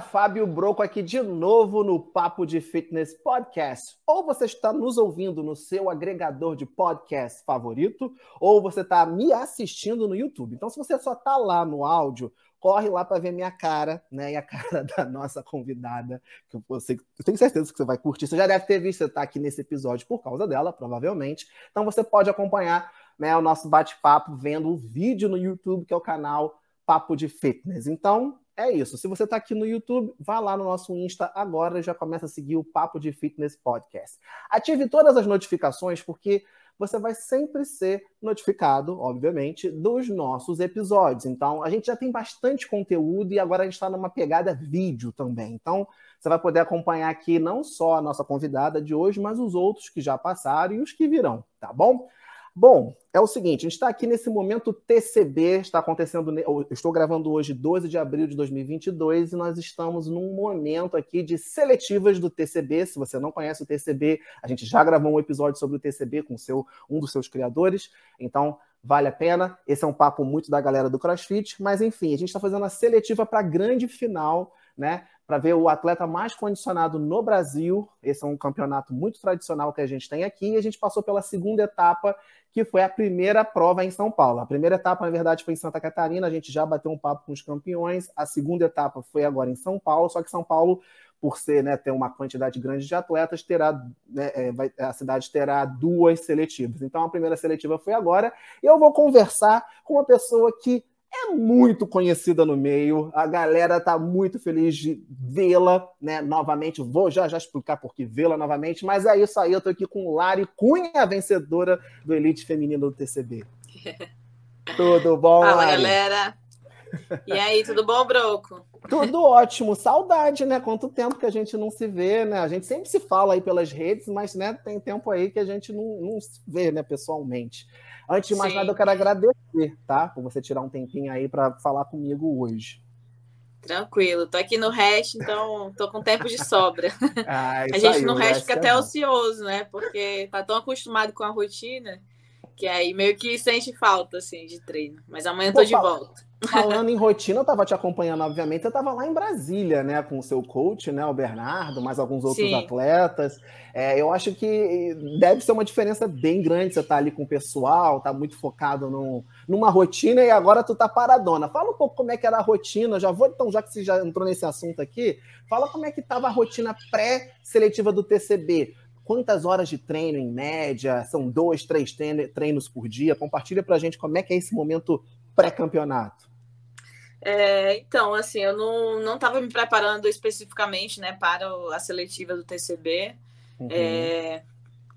Fábio Broco aqui de novo no Papo de Fitness Podcast. Ou você está nos ouvindo no seu agregador de podcast favorito, ou você está me assistindo no YouTube. Então, se você só está lá no áudio, corre lá para ver minha cara, né? E a cara da nossa convidada, que você, eu tenho certeza que você vai curtir. Você já deve ter visto, você está aqui nesse episódio por causa dela, provavelmente. Então, você pode acompanhar né, o nosso bate-papo vendo o vídeo no YouTube, que é o canal Papo de Fitness. Então, é isso. Se você está aqui no YouTube, vá lá no nosso Insta agora e já começa a seguir o Papo de Fitness Podcast. Ative todas as notificações, porque você vai sempre ser notificado, obviamente, dos nossos episódios. Então, a gente já tem bastante conteúdo e agora a gente está numa pegada vídeo também. Então, você vai poder acompanhar aqui não só a nossa convidada de hoje, mas os outros que já passaram e os que virão, tá bom? Bom, é o seguinte, a gente está aqui nesse momento TCB, está acontecendo, eu estou gravando hoje 12 de abril de 2022 e nós estamos num momento aqui de seletivas do TCB. Se você não conhece o TCB, a gente já gravou um episódio sobre o TCB com seu, um dos seus criadores, então vale a pena. Esse é um papo muito da galera do CrossFit, mas enfim, a gente está fazendo a seletiva para a grande final, né? Para ver o atleta mais condicionado no Brasil. Esse é um campeonato muito tradicional que a gente tem aqui. E a gente passou pela segunda etapa, que foi a primeira prova em São Paulo. A primeira etapa, na verdade, foi em Santa Catarina. A gente já bateu um papo com os campeões. A segunda etapa foi agora em São Paulo. Só que São Paulo, por ser, né, ter uma quantidade grande de atletas, terá, né, é, vai, a cidade terá duas seletivas. Então, a primeira seletiva foi agora. E eu vou conversar com uma pessoa que é muito conhecida no meio. A galera tá muito feliz de vê-la, né? Novamente, vou já já explicar por que vê-la novamente, mas é isso aí, eu tô aqui com Lari Cunha, a vencedora do Elite Feminino do TCB. tudo bom, Fala, Lari? galera. E aí, tudo bom, Broco? Tudo ótimo. Saudade, né? Quanto tempo que a gente não se vê, né? A gente sempre se fala aí pelas redes, mas né, tem tempo aí que a gente não, não se vê, né, pessoalmente. Antes de mais Sim. nada, eu quero agradecer, tá? Por você tirar um tempinho aí para falar comigo hoje. Tranquilo, tô aqui no Hash, então tô com tempo de sobra. Ah, a gente aí, no Hash fica é até bom. ocioso, né? Porque tá tão acostumado com a rotina que aí meio que sente falta, assim, de treino. Mas amanhã Pô, tô de volta. Falando em rotina, eu estava te acompanhando, obviamente. Eu estava lá em Brasília, né, com o seu coach, né, o Bernardo, mais alguns outros Sim. atletas. É, eu acho que deve ser uma diferença bem grande. Você tá ali com o pessoal, tá muito focado no, numa rotina e agora tu tá paradona. Fala um pouco como é que era a rotina. Já vou, então, já que você já entrou nesse assunto aqui, fala como é que estava a rotina pré-seletiva do TCB. Quantas horas de treino em média? São dois, três treinos por dia? Compartilha pra gente como é que é esse momento pré-campeonato. É, então, assim, eu não estava me preparando especificamente né, para a seletiva do TCB. Uhum. É,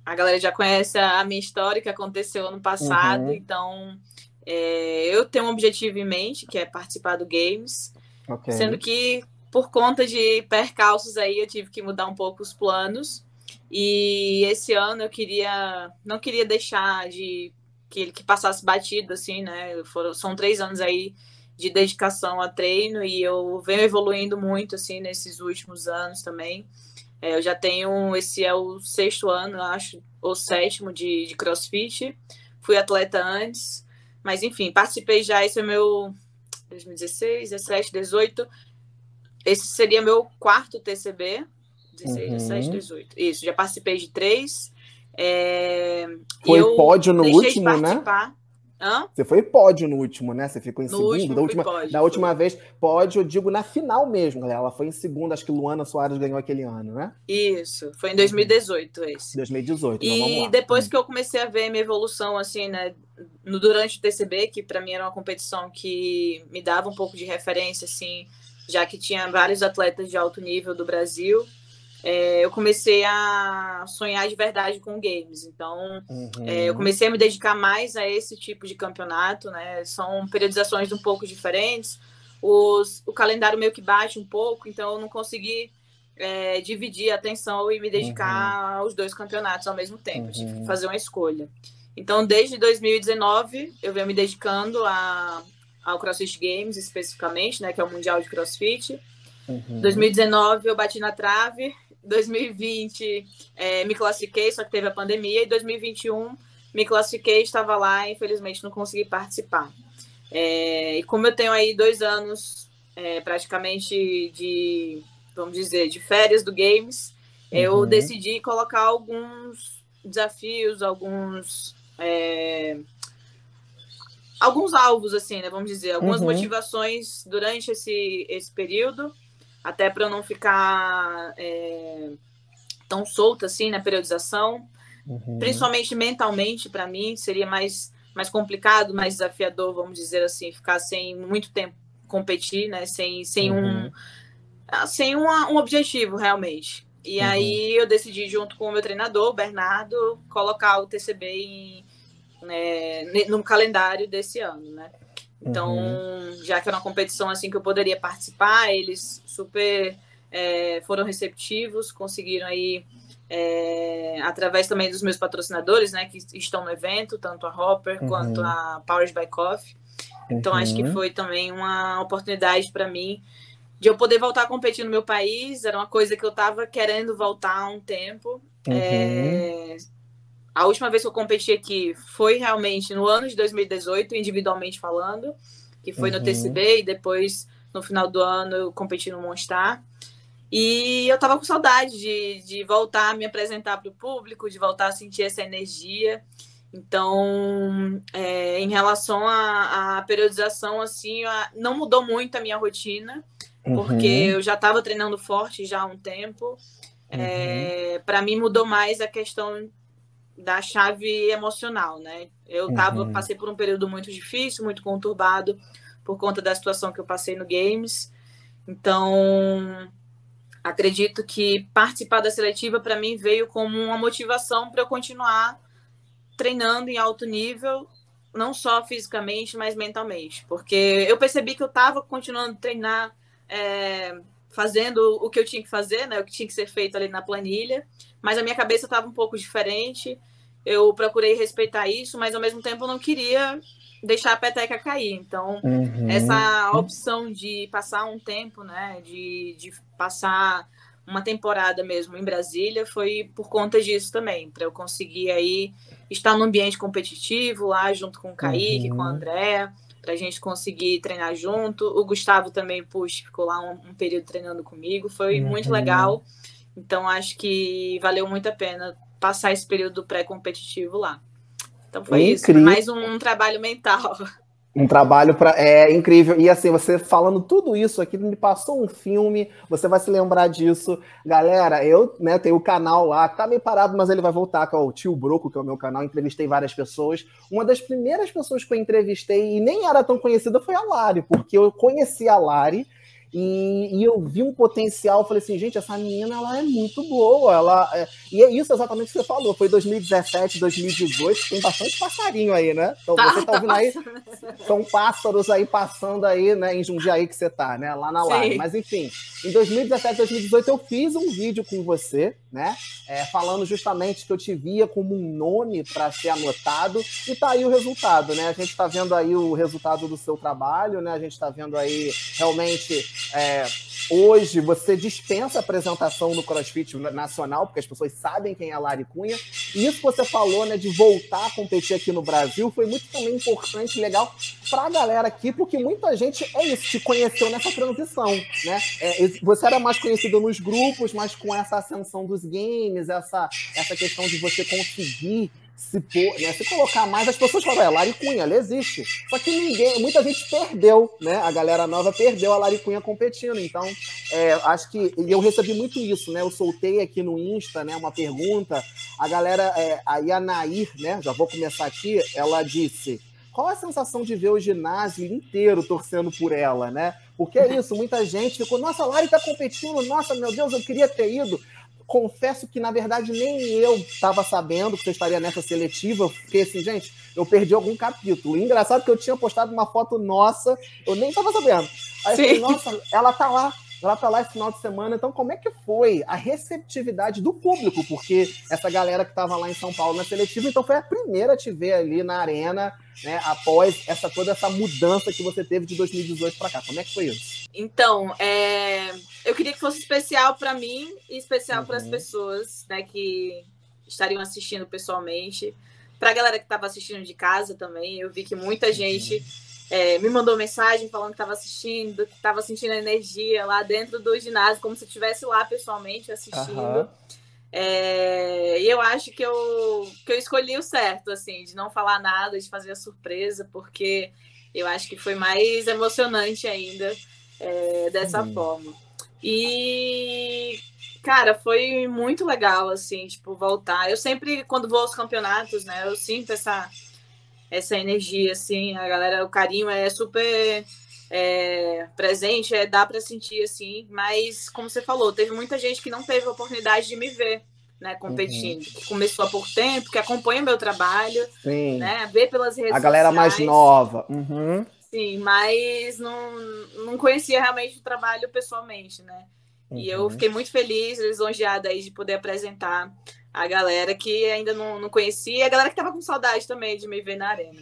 a galera já conhece a minha história que aconteceu ano passado, uhum. então é, eu tenho um objetivo em mente, que é participar do Games, okay. sendo que por conta de percalços aí eu tive que mudar um pouco os planos. E esse ano eu queria, não queria deixar de que ele que passasse batido, assim, né? Foram, são três anos aí de dedicação a treino e eu venho evoluindo muito assim nesses últimos anos também. É, eu já tenho, esse é o sexto ano, acho, ou sétimo de, de crossfit. Fui atleta antes, mas enfim, participei já. Esse é meu 2016, 17, 18. Esse seria meu quarto TCB. 16, uhum. 17, 18. Isso, já participei de três. É, Foi pódio no último, né? Hã? Você foi pódio no último, né? Você ficou em no segundo. Da última, pódio, da última vez, pódio, eu digo na final mesmo, galera. Ela foi em segundo, acho que Luana Soares ganhou aquele ano, né? Isso, foi em 2018 esse. 2018. Então e depois hum. que eu comecei a ver minha evolução, assim, né? No, durante o TCB, que para mim era uma competição que me dava um pouco de referência, assim, já que tinha vários atletas de alto nível do Brasil é, eu comecei a sonhar de verdade com games. Então, uhum. é, eu comecei a me dedicar mais a esse tipo de campeonato, né? São periodizações um pouco diferentes. Os, o calendário meio que bate um pouco, então eu não consegui é, dividir a atenção e me dedicar uhum. aos dois campeonatos ao mesmo tempo. Uhum. tive que fazer uma escolha. Então, desde 2019, eu venho me dedicando a, ao CrossFit Games, especificamente, né? Que é o Mundial de CrossFit. Uhum. 2019 eu bati na trave 2020 é, me classifiquei, só que teve a pandemia, e 2021 me classifiquei, estava lá, infelizmente não consegui participar. É, e como eu tenho aí dois anos é, praticamente de, vamos dizer, de férias do Games, uhum. eu decidi colocar alguns desafios, alguns é, alguns alvos, assim, né? Vamos dizer, algumas uhum. motivações durante esse, esse período, até para eu não ficar é, tão solta assim na periodização. Uhum. Principalmente mentalmente, para mim, seria mais, mais complicado, mais desafiador, vamos dizer assim, ficar sem muito tempo competir, né? Sem, sem uhum. um ah, sem uma, um objetivo realmente. E uhum. aí eu decidi, junto com o meu treinador, o Bernardo, colocar o TCB em, né, no calendário desse ano, né? Então, uhum. já que era uma competição assim que eu poderia participar, eles super é, foram receptivos, conseguiram aí é, através também dos meus patrocinadores, né, que estão no evento, tanto a Hopper uhum. quanto a Powers by Coffee. Então, uhum. acho que uhum. foi também uma oportunidade para mim de eu poder voltar a competir no meu país. Era uma coisa que eu estava querendo voltar há um tempo. Uhum. É, a última vez que eu competi aqui foi realmente no ano de 2018, individualmente falando, que foi uhum. no TCB e depois no final do ano eu competi no Monstar. E eu tava com saudade de, de voltar a me apresentar para o público, de voltar a sentir essa energia. Então, é, em relação à, periodização, assim, a, não mudou muito a minha rotina, uhum. porque eu já estava treinando forte já há um tempo. É, uhum. É, para mim mudou mais a questão da chave emocional, né? Eu tava, uhum. passei por um período muito difícil, muito conturbado por conta da situação que eu passei no games. Então, acredito que participar da seletiva para mim veio como uma motivação para eu continuar treinando em alto nível, não só fisicamente, mas mentalmente, porque eu percebi que eu estava continuando a treinar, é, fazendo o que eu tinha que fazer, né, o que tinha que ser feito ali na planilha, mas a minha cabeça estava um pouco diferente eu procurei respeitar isso, mas ao mesmo tempo eu não queria deixar a peteca cair. Então, uhum. essa opção de passar um tempo, né, de, de passar uma temporada mesmo em Brasília foi por conta disso também, para eu conseguir aí estar no ambiente competitivo lá junto com o Kaique, uhum. com a uhum. Andréa, para a gente conseguir treinar junto. O Gustavo também, puxa, ficou lá um, um período treinando comigo, foi uhum. muito legal. Então, acho que valeu muito a pena passar esse período pré-competitivo lá. Então foi incrível. isso, mais um, um, trabalho mental. Um trabalho para é incrível e assim você falando tudo isso aqui me passou um filme. Você vai se lembrar disso, galera. Eu né tenho o canal lá, tá meio parado, mas ele vai voltar com é o Tio Broco, que é o meu canal. Entrevistei várias pessoas. Uma das primeiras pessoas que eu entrevistei e nem era tão conhecida foi a Lari, porque eu conheci a Lari e, e, eu vi um potencial, falei assim, gente, essa menina ela é muito boa. Ela, é... E é isso exatamente que você falou. Foi 2017, 2018, tem bastante passarinho aí, né? Então tá, você tá ouvindo aí, são pássaros aí passando aí, né, em Jundiaí que você tá, né? Lá na live. Mas enfim, em 2017, 2018 eu fiz um vídeo com você, né? É, falando justamente que eu te via como um nome para ser anotado, e tá aí o resultado, né? A gente tá vendo aí o resultado do seu trabalho, né? A gente tá vendo aí realmente é, hoje você dispensa apresentação no CrossFit nacional, porque as pessoas sabem quem é a Lari Cunha. E isso que você falou, né, de voltar a competir aqui no Brasil, foi muito também importante, legal para a galera aqui, porque muita gente é isso, te conheceu nessa transição, né? É, você era mais conhecido nos grupos, mas com essa ascensão dos games, essa, essa questão de você conseguir se, pôr, né, se colocar mais, as pessoas falam, é, Lari Cunha, ela existe. Só que ninguém, muita gente perdeu, né? A galera nova perdeu a Lari Cunha competindo. Então, é, acho que eu recebi muito isso, né? Eu soltei aqui no Insta, né, uma pergunta. A galera, é, a Yanair, né? Já vou começar aqui, ela disse. Qual a sensação de ver o ginásio inteiro torcendo por ela, né? Porque é isso, muita gente ficou, nossa, a Lari tá competindo, nossa, meu Deus, eu queria ter ido confesso que, na verdade, nem eu estava sabendo que você estaria nessa seletiva. Fiquei assim, gente, eu perdi algum capítulo. E engraçado que eu tinha postado uma foto nossa, eu nem estava sabendo. Aí eu falei, nossa, ela tá lá ela tá lá esse final de semana. Então, como é que foi a receptividade do público? Porque essa galera que estava lá em São Paulo na seletiva, então foi a primeira a te ver ali na arena, né? Após essa toda essa mudança que você teve de 2018 para cá. Como é que foi isso? Então, é... eu queria que fosse especial para mim e especial uhum. para as pessoas, né, que estariam assistindo pessoalmente. Para a galera que estava assistindo de casa também, eu vi que muita gente é, me mandou mensagem falando que estava assistindo, que estava sentindo a energia lá dentro do ginásio, como se estivesse lá pessoalmente assistindo. Uhum. É, e eu acho que eu, que eu escolhi o certo, assim, de não falar nada, de fazer a surpresa, porque eu acho que foi mais emocionante ainda é, dessa uhum. forma. E, cara, foi muito legal, assim, tipo, voltar. Eu sempre, quando vou aos campeonatos, né, eu sinto essa, essa energia, assim, a galera, o carinho é super é, presente, é, dá para sentir, assim, mas, como você falou, teve muita gente que não teve a oportunidade de me ver, né, competindo, uhum. começou há pouco tempo, que acompanha meu trabalho, Sim. né, vê pelas redes A galera sociais. mais nova. Uhum. Sim, mas não, não conhecia realmente o trabalho pessoalmente, né? Uhum. E eu uhum. fiquei muito feliz, lisonjeada aí de poder apresentar a galera que ainda não, não conhecia, a galera que estava com saudade também de me ver na arena.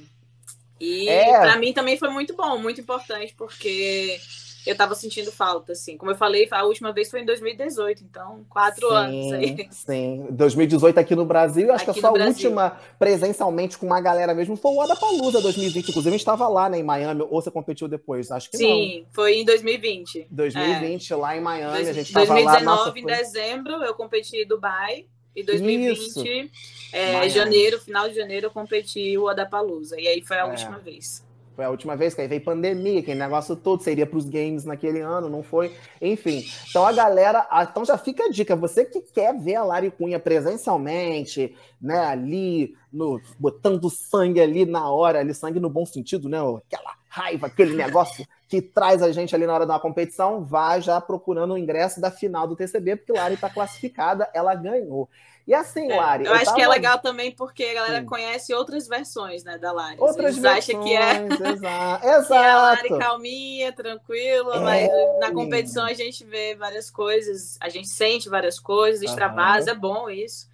E é. para mim também foi muito bom, muito importante, porque eu tava sentindo falta, assim. Como eu falei, a última vez foi em 2018, então quatro sim, anos aí. Sim, 2018 aqui no Brasil, acho aqui que a sua última presencialmente com uma galera mesmo foi o Adapalooza 2020. Inclusive, a gente estava lá, né, em Miami, ou você competiu depois? Acho que sim, não. Sim, foi em 2020. 2020, é. lá em Miami, Dois, a gente estava lá. 2019, em dezembro, eu competi em Dubai. E 2020, é, janeiro, final de janeiro, eu competi o Adapalooza. E aí foi a é. última vez. Foi a última vez que aí veio pandemia, aquele negócio todo, seria para os games naquele ano, não foi? Enfim. Então a galera. Então já fica a dica, você que quer ver a Lari Cunha presencialmente, né, ali, no, botando sangue ali na hora, ali, sangue no bom sentido, né? Aquela raiva, aquele negócio que traz a gente ali na hora da competição, vá já procurando o ingresso da final do TCB, porque Lari está classificada, ela ganhou. E assim, é, Lari. Eu, eu acho tava... que é legal também porque a galera Sim. conhece outras versões, né, da Lari. Outras Eles versões, acham que é. Exato. exato. é a Lari calminha, tranquila, é. mas na competição a gente vê várias coisas, a gente sente várias coisas, extravasa, é bom isso.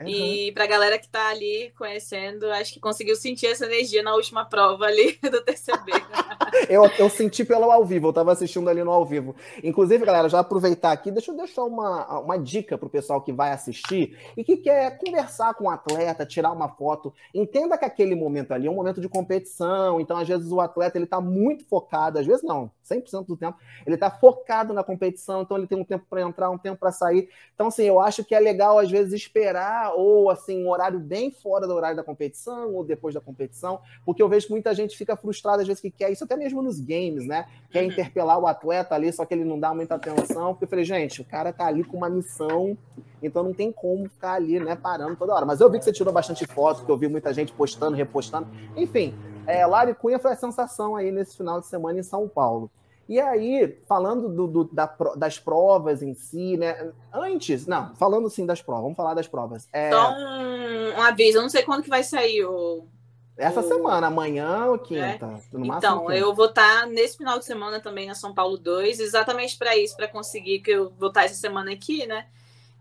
Uhum. E para a galera que está ali conhecendo, acho que conseguiu sentir essa energia na última prova ali do TCB. eu, eu senti pelo ao vivo, eu estava assistindo ali no ao vivo. Inclusive, galera, já aproveitar aqui, deixa eu deixar uma, uma dica para o pessoal que vai assistir e que quer conversar com o atleta, tirar uma foto. Entenda que aquele momento ali é um momento de competição, então às vezes o atleta ele está muito focado, às vezes não, 100% do tempo, ele está focado na competição, então ele tem um tempo para entrar, um tempo para sair. Então, assim, eu acho que é legal às vezes esperar ou assim, um horário bem fora do horário da competição, ou depois da competição, porque eu vejo que muita gente fica frustrada às vezes que quer isso, até mesmo nos games, né? Quer uhum. interpelar o atleta ali, só que ele não dá muita atenção, porque eu falei, gente, o cara tá ali com uma missão, então não tem como ficar ali, né, parando toda hora. Mas eu vi que você tirou bastante foto, que eu vi muita gente postando, repostando, enfim. É, Lari Cunha foi a sensação aí nesse final de semana em São Paulo. E aí, falando do, do, da, das provas em si, né? Antes, não, falando sim das provas, vamos falar das provas. É... Só um, um aviso, eu não sei quando que vai sair o. Essa o... semana, amanhã ou quinta? É. então, quinta. eu vou estar tá nesse final de semana também na São Paulo 2, exatamente para isso, para conseguir que eu vou estar tá essa semana aqui, né?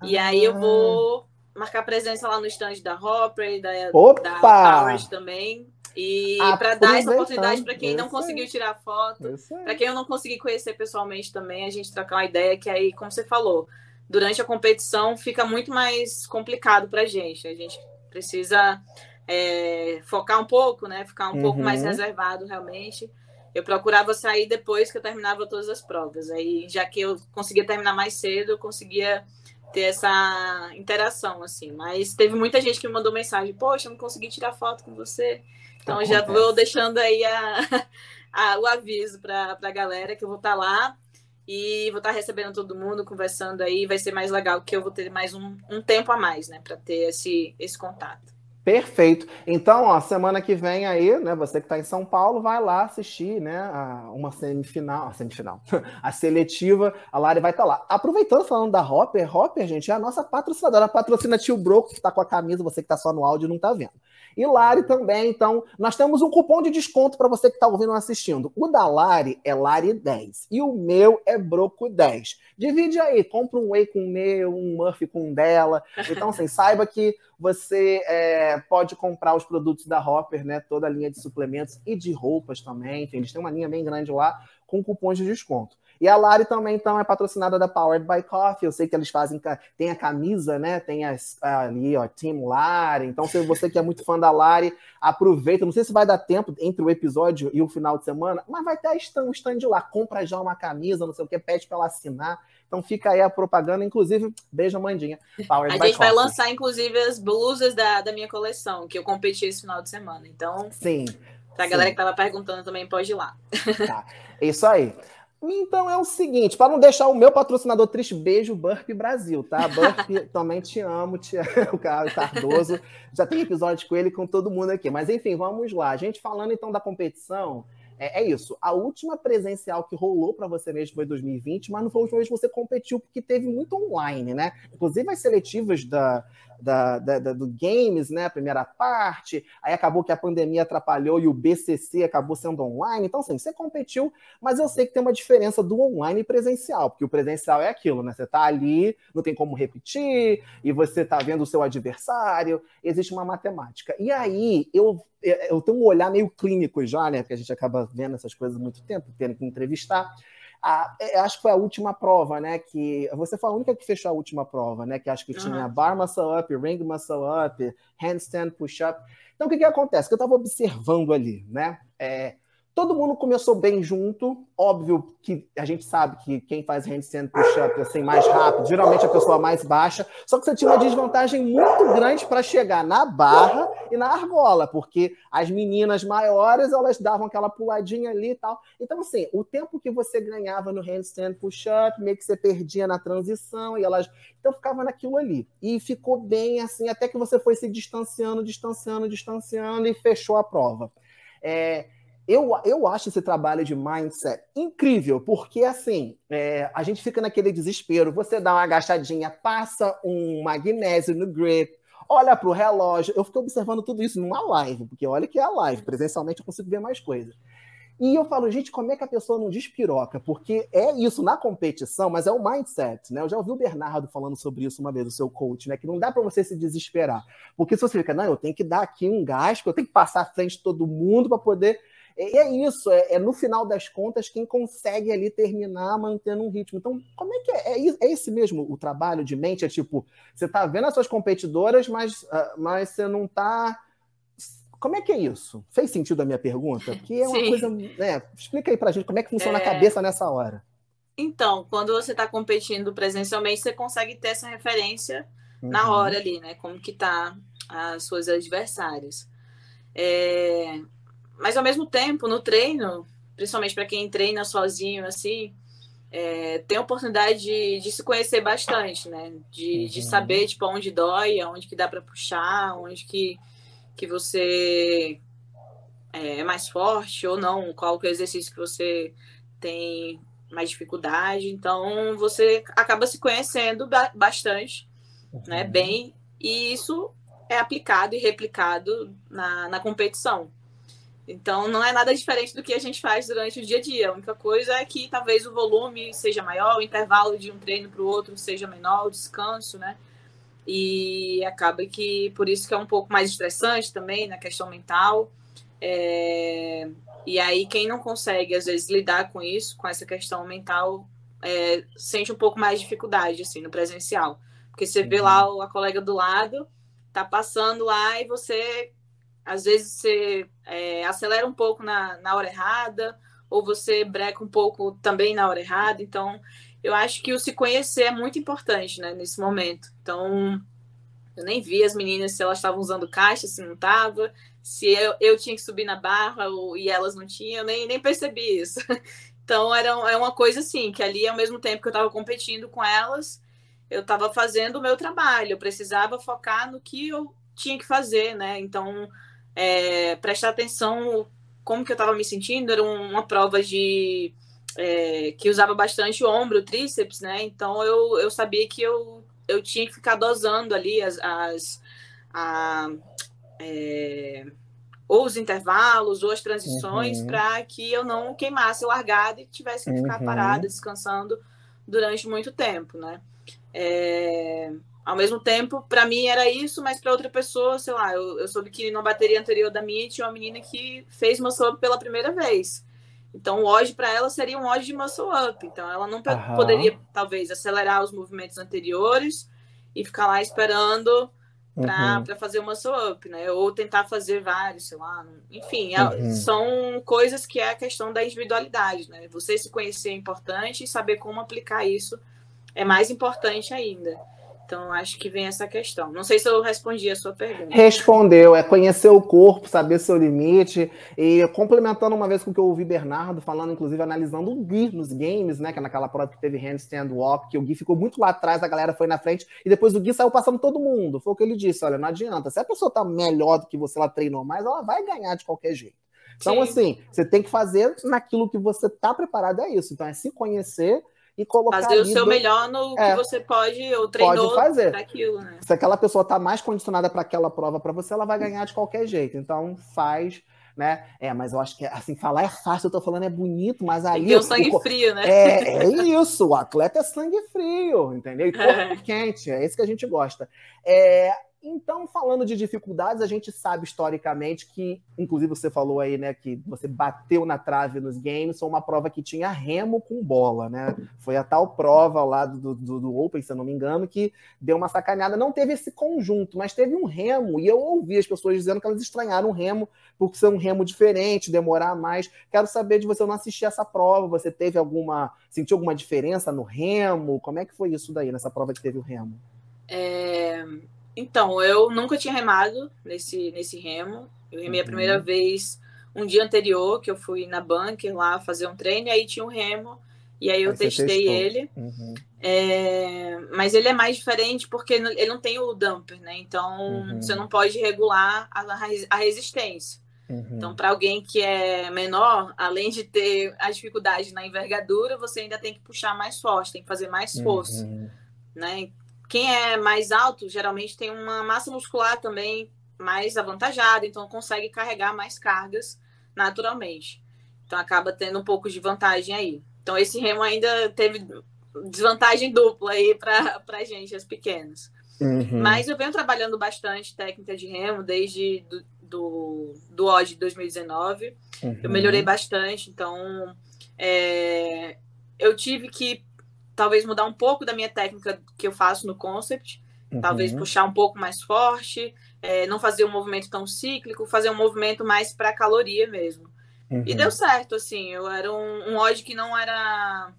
E ah. aí eu vou marcar presença lá no stand da Hopper, da, Opa! da Powers também. E para dar essa oportunidade para quem não conseguiu tirar foto, para quem eu não consegui conhecer pessoalmente também, a gente trocar uma ideia que aí, como você falou, durante a competição fica muito mais complicado para a gente. A gente precisa é, focar um pouco, né? Ficar um uhum. pouco mais uhum. reservado realmente. Eu procurava sair depois que eu terminava todas as provas. Aí, já que eu conseguia terminar mais cedo, eu conseguia ter essa interação, assim. Mas teve muita gente que me mandou mensagem: Poxa, não consegui tirar foto com você. Então Acontece. já vou deixando aí a, a, o aviso para a galera que eu vou estar tá lá e vou estar tá recebendo todo mundo, conversando aí. Vai ser mais legal que eu vou ter mais um, um tempo a mais, né, para ter esse, esse contato. Perfeito. Então, ó, semana que vem aí, né, você que está em São Paulo, vai lá assistir, né, a, uma semifinal, a semifinal, a seletiva, a Lari vai estar tá lá. Aproveitando, falando da Hopper, Hopper, gente, é a nossa patrocinadora, a patrocina Tio Broco, que está com a camisa, você que está só no áudio não está vendo. E Lari também, então, nós temos um cupom de desconto para você que está ouvindo ou assistindo. O da Lari é Lari10 e o meu é Broco 10. Divide aí, compra um whey com o meu, um Murphy com o dela. Então, assim, saiba que você é, pode comprar os produtos da Hopper, né? Toda a linha de suplementos e de roupas também. Enfim, eles têm uma linha bem grande lá com cupons de desconto. E a Lari também então é patrocinada da Powered by Coffee. Eu sei que eles fazem tem a camisa, né? Tem as, ali, ó, Team Lari. Então, se você que é muito fã da Lari, aproveita. Não sei se vai dar tempo entre o episódio e o final de semana, mas vai ter um stand lá. Compra já uma camisa, não sei o que, pede para ela assinar. Então fica aí a propaganda, inclusive, beijo Mandinha. Powered a gente vai lançar, inclusive, as blusas da, da minha coleção, que eu competi esse final de semana. Então, sim. Pra sim. galera que tava perguntando também, pode ir lá. Tá. Isso aí. Então é o seguinte, para não deixar o meu patrocinador triste, beijo Burp Brasil, tá? Burp, também te amo, te amo, o Cardoso. Já tem episódio com ele com todo mundo aqui. Mas enfim, vamos lá. A gente falando então da competição, é, é isso. A última presencial que rolou para você mesmo foi 2020, mas não foi a última vez que você competiu, porque teve muito online, né? Inclusive as seletivas da, da, da, da, do Games, né? A primeira parte, aí acabou que a pandemia atrapalhou e o BCC acabou sendo online. Então, assim, você competiu, mas eu sei que tem uma diferença do online e presencial, porque o presencial é aquilo, né? Você tá ali, não tem como repetir, e você tá vendo o seu adversário, existe uma matemática. E aí, eu eu tenho um olhar meio clínico já, né? Porque a gente acaba vendo essas coisas há muito tempo, tendo que entrevistar. Ah, acho que foi a última prova, né? Que você foi a única que fechou a última prova, né? Que acho que uhum. tinha bar muscle up, ring muscle up, handstand push up. Então, o que, que acontece? Que eu estava observando ali, né? É, Todo mundo começou bem junto. Óbvio que a gente sabe que quem faz handstand push-up assim mais rápido, geralmente é a pessoa mais baixa. Só que você tinha uma desvantagem muito grande para chegar na barra e na argola, porque as meninas maiores elas davam aquela puladinha ali e tal. Então, assim, o tempo que você ganhava no handstand push-up, meio que você perdia na transição e elas. Então ficava naquilo ali. E ficou bem assim, até que você foi se distanciando, distanciando, distanciando e fechou a prova. É, eu, eu acho esse trabalho de mindset incrível, porque assim, é, a gente fica naquele desespero. Você dá uma agachadinha, passa um magnésio no grip, olha para o relógio. Eu fico observando tudo isso numa live, porque olha que é a live, presencialmente eu consigo ver mais coisas. E eu falo, gente, como é que a pessoa não despiroca? Porque é isso na competição, mas é o mindset, né? Eu já ouvi o Bernardo falando sobre isso uma vez, o seu coach, né? Que não dá para você se desesperar. Porque se você fica, não, eu tenho que dar aqui um gasto, eu tenho que passar à frente de todo mundo para poder e é isso, é, é, no final das contas quem consegue ali terminar mantendo um ritmo. Então, como é que é? É, é esse mesmo o trabalho de mente? É tipo, você está vendo as suas competidoras, mas, uh, mas você não está. Como é que é isso? Fez sentido a minha pergunta? Porque é uma Sim. coisa. Né? Explica aí pra gente como é que funciona é... a cabeça nessa hora. Então, quando você está competindo presencialmente, você consegue ter essa referência uhum. na hora ali, né? Como que tá as suas adversárias. É... Mas ao mesmo tempo, no treino, principalmente para quem treina sozinho, assim, é, tem a oportunidade de, de, se conhecer bastante, né? De, de uhum. saber, tipo, onde dói, onde que dá para puxar, onde que, que você é, é mais forte ou não, qual que é o exercício que você tem mais dificuldade. Então, você acaba se conhecendo bastante, né? uhum. né? Bem, e isso é aplicado e replicado na, na competição. Então, não é nada diferente do que a gente faz durante o dia a dia. A única coisa é que talvez o volume seja maior, o intervalo de um treino para o outro seja menor, o descanso, né? E acaba que por isso que é um pouco mais estressante também na questão mental. É... E aí, quem não consegue, às vezes, lidar com isso, com essa questão mental, é... sente um pouco mais de dificuldade, assim, no presencial. Porque você vê lá uhum. a colega do lado, tá passando lá e você às vezes você é, acelera um pouco na, na hora errada, ou você breca um pouco também na hora errada. Então, eu acho que o se conhecer é muito importante né, nesse momento. Então, eu nem vi as meninas se elas estavam usando caixa, se não estava, se eu, eu tinha que subir na barra ou, e elas não tinham, eu nem, nem percebi isso. Então, era é uma coisa assim, que ali, ao mesmo tempo que eu estava competindo com elas, eu estava fazendo o meu trabalho, eu precisava focar no que eu tinha que fazer, né? Então, é, prestar atenção como que eu estava me sentindo. Era uma prova de é, que usava bastante o ombro, o tríceps, né? Então eu, eu sabia que eu, eu tinha que ficar dosando ali as, as a, é, ou os intervalos ou as transições uhum. para que eu não queimasse a largada e tivesse que ficar uhum. parada, descansando durante muito tempo, né? É, ao mesmo tempo, para mim era isso, mas para outra pessoa, sei lá, eu, eu soube que na bateria anterior da minha tinha uma menina que fez uma sub pela primeira vez. Então, o OD para ela seria um OD de muscle up. Então, ela não uhum. poderia, talvez, acelerar os movimentos anteriores e ficar lá esperando para uhum. fazer o muscle up, né? Ou tentar fazer vários, sei lá. Enfim, é, uhum. são coisas que é a questão da individualidade, né? Você se conhecer é importante e saber como aplicar isso é mais importante ainda. Então, acho que vem essa questão. Não sei se eu respondi a sua pergunta. Respondeu. É conhecer o corpo, saber seu limite. E complementando uma vez com o que eu ouvi Bernardo falando, inclusive analisando o Gui nos games, né? Que é naquela prova que teve handstand walk, que o Gui ficou muito lá atrás, a galera foi na frente, e depois o Gui saiu passando todo mundo. Foi o que ele disse: olha, não adianta. Se a pessoa tá melhor do que você, ela treinou mais, ela vai ganhar de qualquer jeito. Então, Sim. assim, você tem que fazer naquilo que você tá preparado, é isso. Então, é se conhecer e colocar. Fazer o seu do... melhor no é, que você pode, ou treinou pode fazer. Aquilo, né? Se aquela pessoa está mais condicionada para aquela prova para você, ela vai ganhar de qualquer jeito. Então faz. Né? É, mas eu acho que assim, falar é fácil, eu tô falando é bonito, mas ali. Tem o sangue o, frio, né? É, é isso, o atleta é sangue frio, entendeu? E corpo é. quente, é isso que a gente gosta. É, então, falando de dificuldades, a gente sabe historicamente que, inclusive você falou aí, né, que você bateu na trave nos games, foi uma prova que tinha remo com bola, né? Foi a tal prova lá do, do, do Open, se eu não me engano, que deu uma sacaneada. Não teve esse conjunto, mas teve um remo, e eu ouvi as pessoas dizendo que elas estranharam o remo, por ser um remo diferente, demorar mais. Quero saber de você, eu não assisti essa prova, você teve alguma, sentiu alguma diferença no remo? Como é que foi isso daí, nessa prova que teve o remo? É então, eu nunca tinha remado nesse, nesse remo. Eu remei uhum. a primeira vez um dia anterior, que eu fui na bunker lá fazer um treino, e aí tinha um remo, e aí eu aí testei ele. Uhum. É, mas ele é mais diferente porque ele não tem o dumper, né? Então uhum. você não pode regular a, resistência. Uhum. Então, para alguém que é menor, além de ter a dificuldade na envergadura, você ainda tem que puxar mais forte, tem que fazer mais força. Uhum. Né? Quem é mais alto geralmente tem uma massa muscular também mais avantajada, então consegue carregar mais cargas naturalmente. Então acaba tendo um pouco de vantagem aí. Então esse remo ainda teve desvantagem dupla aí para a gente, as pequenas. Uhum. Mas eu venho trabalhando bastante técnica de remo desde do, do, do OD de 2019. Uhum. Eu melhorei bastante, então é, eu tive que talvez mudar um pouco da minha técnica que eu faço no concept, uhum. talvez puxar um pouco mais forte, é, não fazer um movimento tão cíclico, fazer um movimento mais para caloria mesmo. Uhum. E deu certo, assim, eu era um, um odd que não era.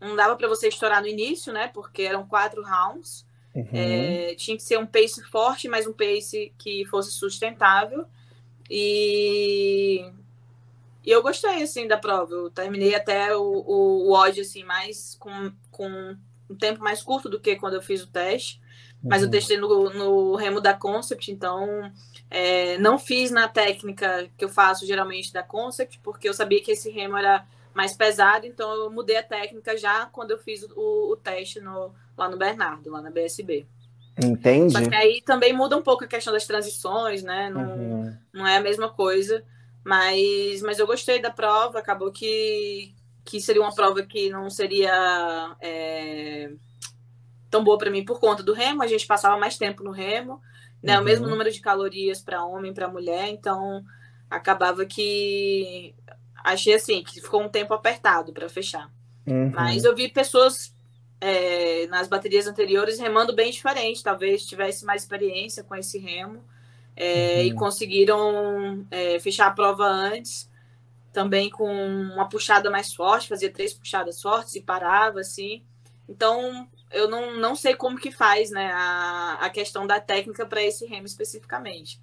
Não dava para você estourar no início, né? Porque eram quatro rounds. Uhum. É, tinha que ser um pace forte, mas um pace que fosse sustentável. E e eu gostei, assim, da prova. Eu terminei até o, o, o ódio, assim, mais com, com um tempo mais curto do que quando eu fiz o teste. Mas uhum. eu testei no, no remo da Concept, então é, não fiz na técnica que eu faço geralmente da Concept, porque eu sabia que esse remo era mais pesado, então eu mudei a técnica já quando eu fiz o, o teste no, lá no Bernardo, lá na BSB. Entendi. Só que aí também muda um pouco a questão das transições, né? Não, uhum. não é a mesma coisa. Mas, mas eu gostei da prova, acabou que, que seria uma prova que não seria é, tão boa para mim por conta do remo, a gente passava mais tempo no remo, né? Uhum. O mesmo número de calorias para homem e para mulher, então acabava que achei assim que ficou um tempo apertado para fechar. Uhum. Mas eu vi pessoas é, nas baterias anteriores remando bem diferente, talvez tivesse mais experiência com esse remo é, uhum. e conseguiram é, fechar a prova antes, também com uma puxada mais forte, fazia três puxadas fortes e parava assim. Então, eu não, não sei como que faz né, a, a questão da técnica para esse remo especificamente.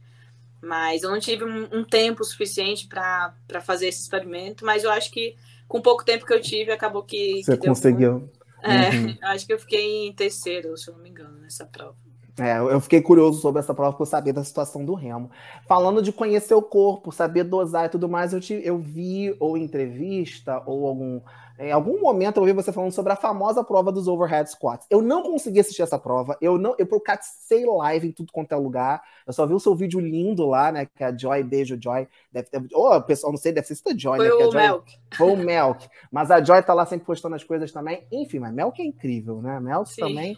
Mas eu não tive um, um tempo suficiente para fazer esse experimento, mas eu acho que com pouco tempo que eu tive, acabou que. Você que conseguiu. É, uhum. acho que eu fiquei em terceiro, se eu não me engano, nessa prova. É, eu fiquei curioso sobre essa prova por saber da situação do remo. Falando de conhecer o corpo, saber dosar e tudo mais, eu, te, eu vi ou entrevista ou algum em algum momento eu ouvi você falando sobre a famosa prova dos overhead squats. Eu não consegui assistir essa prova. Eu não, eu procrastei live em tudo quanto é lugar. Eu só vi o seu vídeo lindo lá, né? Que é a Joy, beijo Joy. Deve ter, oh, o pessoal não sei, deve ser da Joy, Foi né? O Joy, Melk. Foi o Melk. Mas a Joy tá lá sempre postando as coisas também. Enfim, mas Melk é incrível, né? Melk Sim. também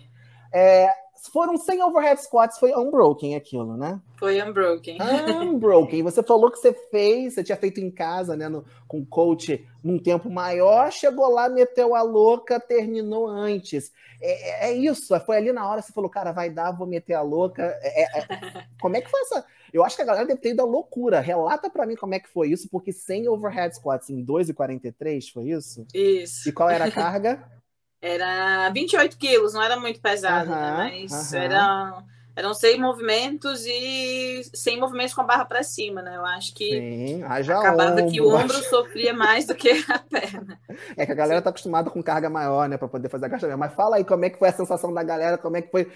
É, foram 100 overhead squats, foi unbroken aquilo, né? Foi unbroken. Unbroken. Você falou que você fez, você tinha feito em casa, né, no, com o coach num tempo maior, chegou lá, meteu a louca, terminou antes. É, é, é isso, foi ali na hora você falou, cara, vai dar, vou meter a louca. É, é, é. como é que foi essa? Eu acho que a galera deve ter ido à loucura. Relata para mim como é que foi isso, porque 100 overhead squats em 2,43, foi isso? Isso. E qual era a carga? Era 28 quilos, não era muito pesado, uh -huh, né? Mas uh -huh. era, eram 100 movimentos e 100 movimentos com a barra para cima, né? Eu acho que Sim, acabava ombro. que o ombro sofria mais do que a perna. É que a galera Sim. tá acostumada com carga maior, né? Para poder fazer agachamento. Mas fala aí como é que foi a sensação da galera, como é que foi.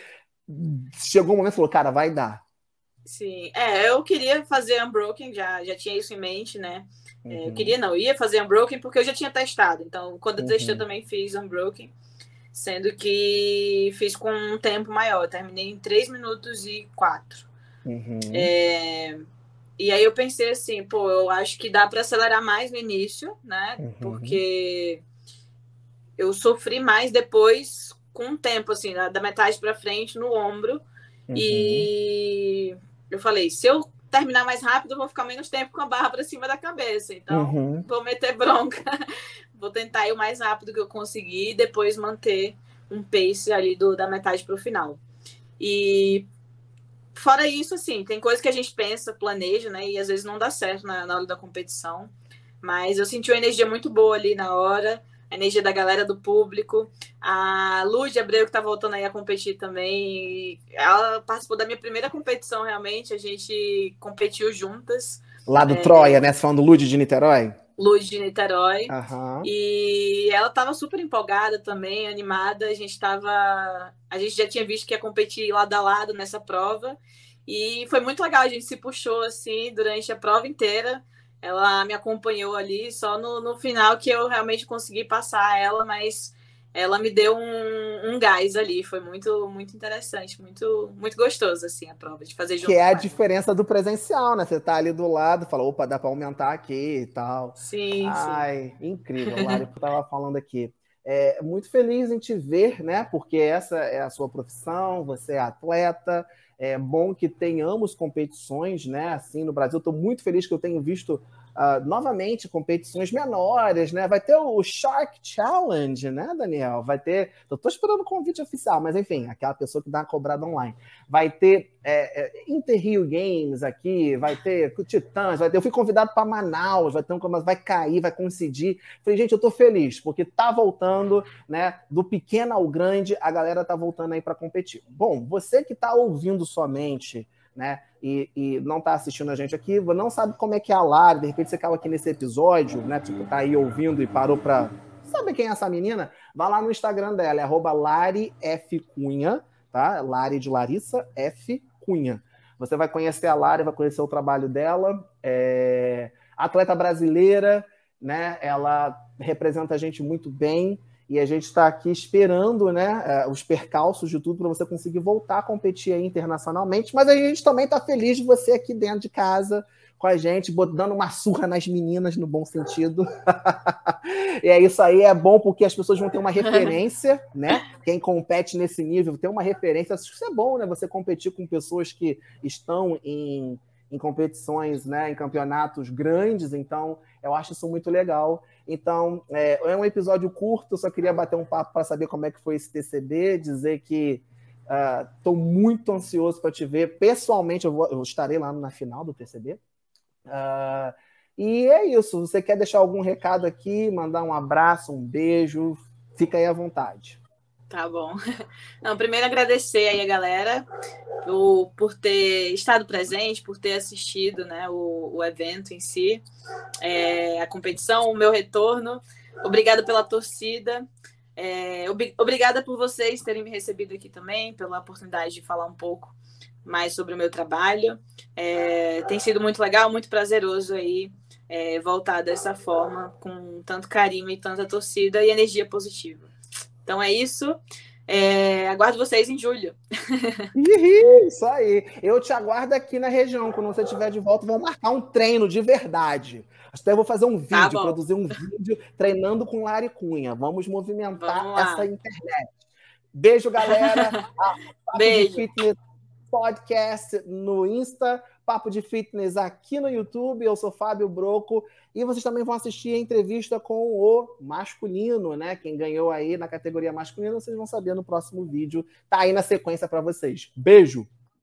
Chegou um momento e falou, cara, vai dar. Sim, é, eu queria fazer Unbroken, já, já tinha isso em mente, né? Uhum. É, eu uhum. queria, não, eu ia fazer Unbroken porque eu já tinha testado. Então, quando eu uhum. testei, eu também fiz Unbroken, sendo que fiz com um tempo maior. terminei em 3 minutos e 4. Uhum. É, e aí eu pensei assim, pô, eu acho que dá para acelerar mais no início, né? Uhum. Porque eu sofri mais depois com o tempo, assim, da metade para frente no ombro. E uhum. eu falei, se eu terminar mais rápido, vou ficar menos tempo com a barra para cima da cabeça. Então, uhum. vou meter bronca. vou tentar ir o mais rápido que eu conseguir e depois manter um pace ali do, da metade para o final. E fora isso, assim, tem coisas que a gente pensa, planeja, né? E às vezes não dá certo na, na hora da competição. Mas eu senti uma energia muito boa ali na hora a energia da galera do público. A Luz Abreu, que está voltando aí a competir também, ela participou da minha primeira competição, realmente. A gente competiu juntas. Lá do é... Troia, né? Você falando Luz de Niterói? Luz de Niterói. Uhum. E ela estava super empolgada também, animada. A gente estava. A gente já tinha visto que ia competir lado a lado nessa prova. E foi muito legal, a gente se puxou assim durante a prova inteira ela me acompanhou ali só no, no final que eu realmente consegui passar ela, mas ela me deu um, um gás ali. Foi muito, muito interessante, muito, muito gostoso, assim, a prova de fazer junto. Que é a diferença do presencial, né? Você tá ali do lado, fala, opa, dá para aumentar aqui e tal. Sim, Ai, sim. incrível, Lari, eu tava falando aqui. É, muito feliz em te ver, né? Porque essa é a sua profissão, você é atleta, é bom que tenhamos competições, né? Assim, no Brasil, estou muito feliz que eu tenho visto uh, novamente competições menores, né? Vai ter o Shark Challenge, né, Daniel? Vai ter. Eu estou esperando o convite oficial, mas enfim, aquela pessoa que dá uma cobrada online. Vai ter é, é, Inter Rio Games aqui, vai ter Titãs, vai ter. Eu fui convidado para Manaus, vai ter um vai cair, vai coincidir. Falei, gente, eu estou feliz, porque tá voltando, né? Do pequeno ao grande, a galera tá voltando aí para competir. Bom, você que está ouvindo somente, né? E, e não está assistindo a gente aqui, não sabe como é que é a Lari, de repente você caiu aqui nesse episódio, né? Tipo, tá aí ouvindo e parou para saber quem é essa menina? Vá lá no Instagram dela, é arroba Lari F Cunha, tá? Lari de Larissa F Cunha. Você vai conhecer a Lari, vai conhecer o trabalho dela. É... Atleta brasileira, né? Ela representa a gente muito bem e a gente está aqui esperando né, é, os percalços de tudo para você conseguir voltar a competir internacionalmente. Mas a gente também está feliz de você aqui dentro de casa com a gente, dando uma surra nas meninas no bom sentido. e é isso aí, é bom porque as pessoas vão ter uma referência, né? Quem compete nesse nível tem uma referência. Isso é bom, né? Você competir com pessoas que estão em, em competições, né? Em campeonatos grandes. Então, eu acho isso muito legal. Então, é, é um episódio curto, só queria bater um papo para saber como é que foi esse TCB, dizer que estou uh, muito ansioso para te ver. Pessoalmente, eu, vou, eu, estarei lá na final do TCB. Uh, ah, e é isso. Você quer deixar algum recado aqui, mandar um abraço, um beijo? Fica aí à vontade. Tá bom. Não, primeiro agradecer aí a galera por, por ter estado presente, por ter assistido né, o, o evento em si, é, a competição, o meu retorno. Obrigada pela torcida. É, ob, obrigada por vocês terem me recebido aqui também, pela oportunidade de falar um pouco mais sobre o meu trabalho. É, tem sido muito legal, muito prazeroso aí é, voltar dessa forma, com tanto carinho e tanta torcida e energia positiva. Então é isso. É, aguardo vocês em julho. isso aí. Eu te aguardo aqui na região. Quando você estiver de volta, vamos marcar um treino de verdade. Até vou fazer um tá vídeo, tá produzir um vídeo treinando com Lari Cunha. Vamos movimentar Vamos essa internet. Beijo, galera. Beijo. Fitness Podcast no Insta, Papo de Fitness aqui no YouTube. Eu sou Fábio Broco e vocês também vão assistir a entrevista com o masculino, né? Quem ganhou aí na categoria masculina, vocês vão saber no próximo vídeo. Tá aí na sequência para vocês. Beijo.